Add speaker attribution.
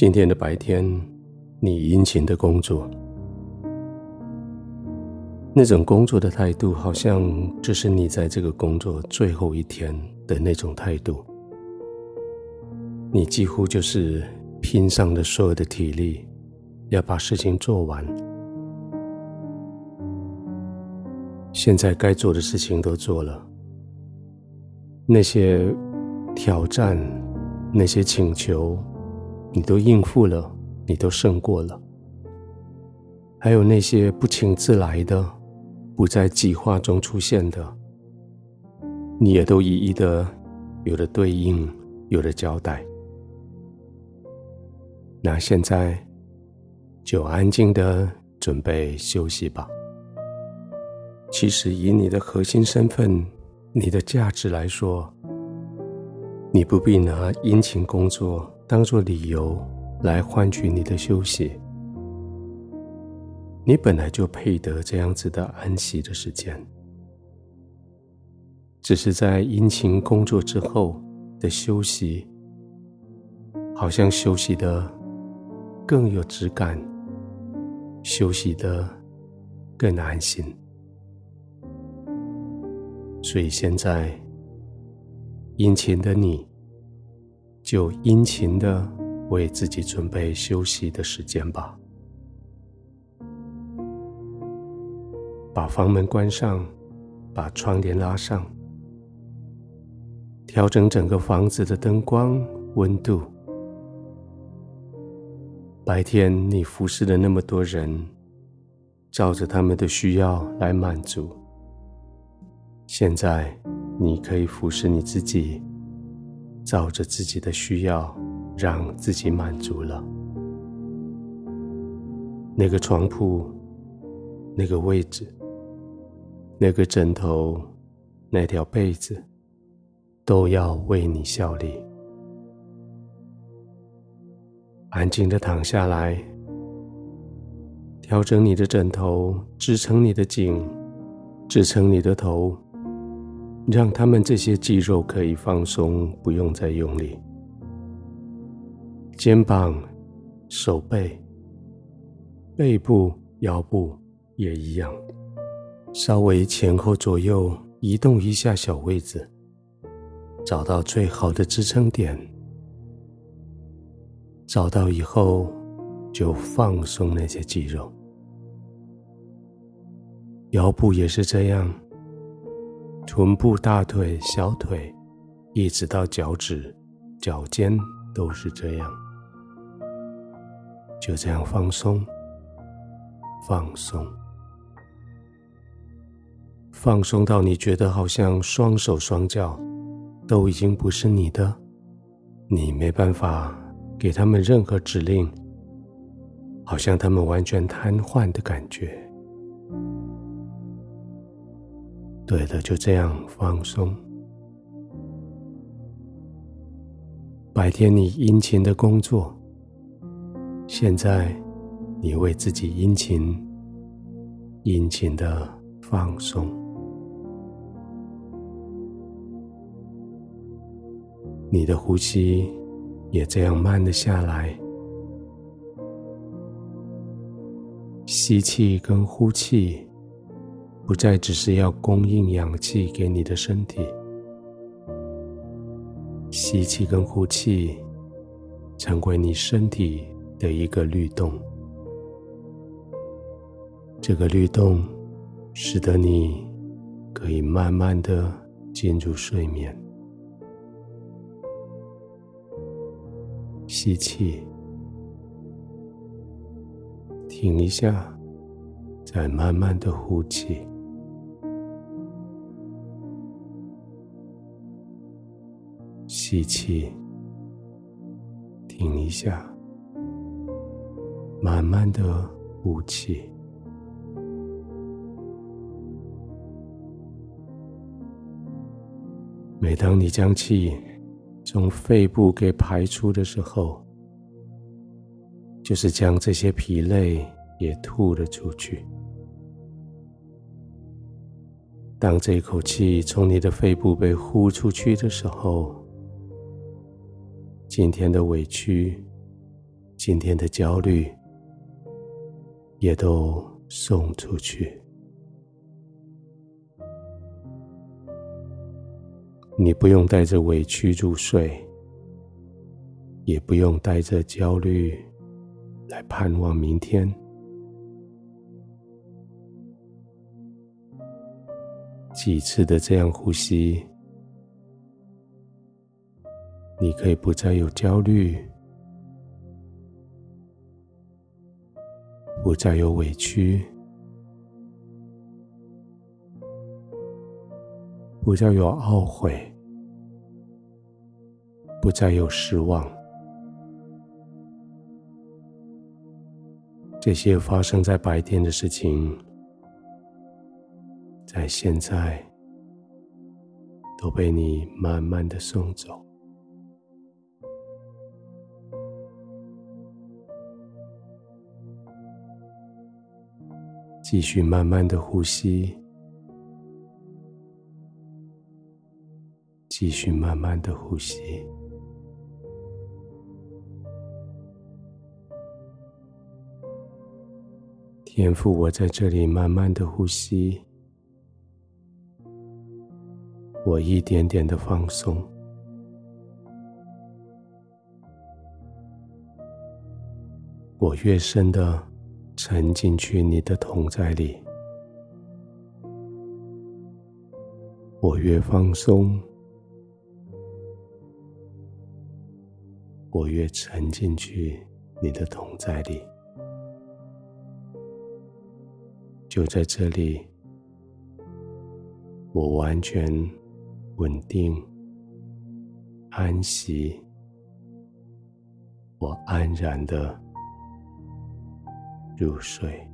Speaker 1: 今天的白天，你殷勤的工作，那种工作的态度，好像这是你在这个工作最后一天的那种态度。你几乎就是拼上了所有的体力，要把事情做完。现在该做的事情都做了，那些挑战，那些请求。你都应付了，你都胜过了。还有那些不请自来的、不在计划中出现的，你也都一一的有了对应，有了交代。那现在就安静的准备休息吧。其实以你的核心身份、你的价值来说，你不必拿殷勤工作。当做理由来换取你的休息，你本来就配得这样子的安息的时间，只是在殷勤工作之后的休息，好像休息得更有质感，休息得更安心。所以现在殷勤的你。就殷勤的为自己准备休息的时间吧。把房门关上，把窗帘拉上，调整整个房子的灯光、温度。白天你服侍了那么多人，照着他们的需要来满足。现在你可以服侍你自己。照着自己的需要，让自己满足了。那个床铺，那个位置，那个枕头，那条被子，都要为你效力。安静的躺下来，调整你的枕头，支撑你的颈，支撑你的头。让他们这些肌肉可以放松，不用再用力。肩膀、手背、背部、腰部也一样，稍微前后左右移动一下小位置，找到最好的支撑点。找到以后，就放松那些肌肉。腰部也是这样。臀部、大腿、小腿，一直到脚趾、脚尖，都是这样。就这样放松，放松，放松到你觉得好像双手双脚都已经不是你的，你没办法给他们任何指令，好像他们完全瘫痪的感觉。对的，就这样放松。白天你殷勤的工作，现在你为自己殷勤、殷勤的放松。你的呼吸也这样慢了下来，吸气跟呼气。不再只是要供应氧气给你的身体，吸气跟呼气成为你身体的一个律动。这个律动使得你可以慢慢的进入睡眠。吸气，停一下，再慢慢的呼气。吸气，停一下，慢慢的呼气。每当你将气从肺部给排出的时候，就是将这些疲累也吐了出去。当这一口气从你的肺部被呼出去的时候，今天的委屈，今天的焦虑也都送出去。你不用带着委屈入睡，也不用带着焦虑来盼望明天。几次的这样呼吸，你可以不再有焦虑，不再有委屈，不再有懊悔。不再有失望，这些发生在白天的事情，在现在都被你慢慢的送走。继续慢慢的呼吸，继续慢慢的呼吸。天父，我在这里慢慢的呼吸，我一点点的放松，我越深的沉进去你的同在里，我越放松，我越沉进去你的同在里。就在这里，我完全稳定、安息，我安然的入睡。